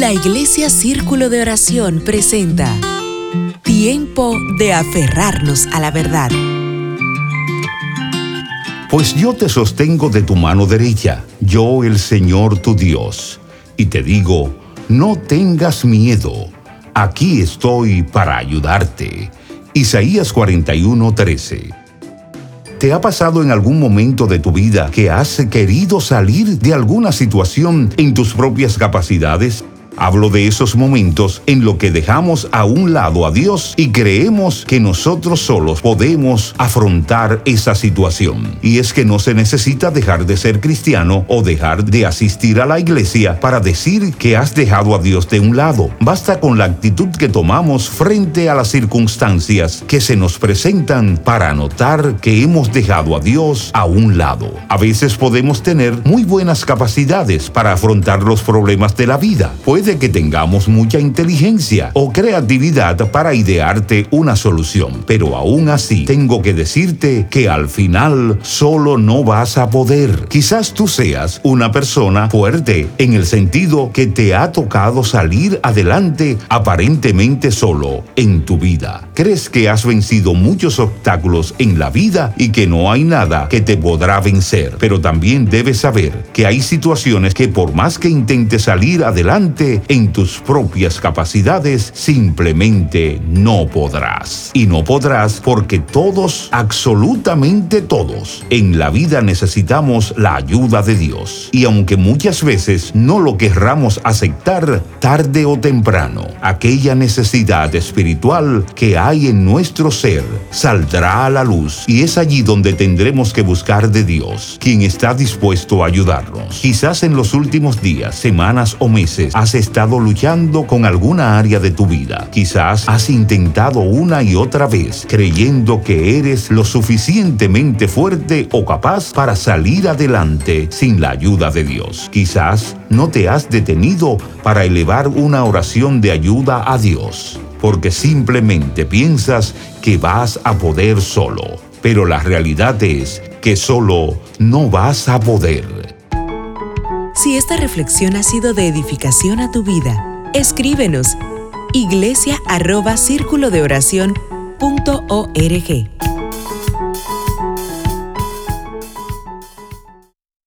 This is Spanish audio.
La Iglesia Círculo de Oración presenta Tiempo de aferrarnos a la verdad. Pues yo te sostengo de tu mano derecha, yo el Señor tu Dios, y te digo, no tengas miedo, aquí estoy para ayudarte. Isaías 41:13 ¿Te ha pasado en algún momento de tu vida que has querido salir de alguna situación en tus propias capacidades? Hablo de esos momentos en los que dejamos a un lado a Dios y creemos que nosotros solos podemos afrontar esa situación. Y es que no se necesita dejar de ser cristiano o dejar de asistir a la iglesia para decir que has dejado a Dios de un lado. Basta con la actitud que tomamos frente a las circunstancias que se nos presentan para notar que hemos dejado a Dios a un lado. A veces podemos tener muy buenas capacidades para afrontar los problemas de la vida. Puede que tengamos mucha inteligencia o creatividad para idearte una solución, pero aún así tengo que decirte que al final solo no vas a poder. Quizás tú seas una persona fuerte en el sentido que te ha tocado salir adelante aparentemente solo en tu vida. Crees que has vencido muchos obstáculos en la vida y que no hay nada que te podrá vencer, pero también debes saber que hay situaciones que por más que intentes salir adelante, en tus propias capacidades, simplemente no podrás. Y no podrás porque todos, absolutamente todos, en la vida necesitamos la ayuda de Dios. Y aunque muchas veces no lo querramos aceptar, tarde o temprano, aquella necesidad espiritual que hay en nuestro ser saldrá a la luz y es allí donde tendremos que buscar de Dios, quien está dispuesto a ayudarnos. Quizás en los últimos días, semanas o meses has estado luchando con alguna área de tu vida. Quizás has intentado una y otra vez creyendo que eres lo suficientemente fuerte o capaz para salir adelante sin la ayuda de Dios. Quizás no te has detenido para elevar una oración de ayuda a Dios, porque simplemente piensas que vas a poder solo. Pero la realidad es que solo no vas a poder. Si esta reflexión ha sido de edificación a tu vida, escríbenos iglesia arroba de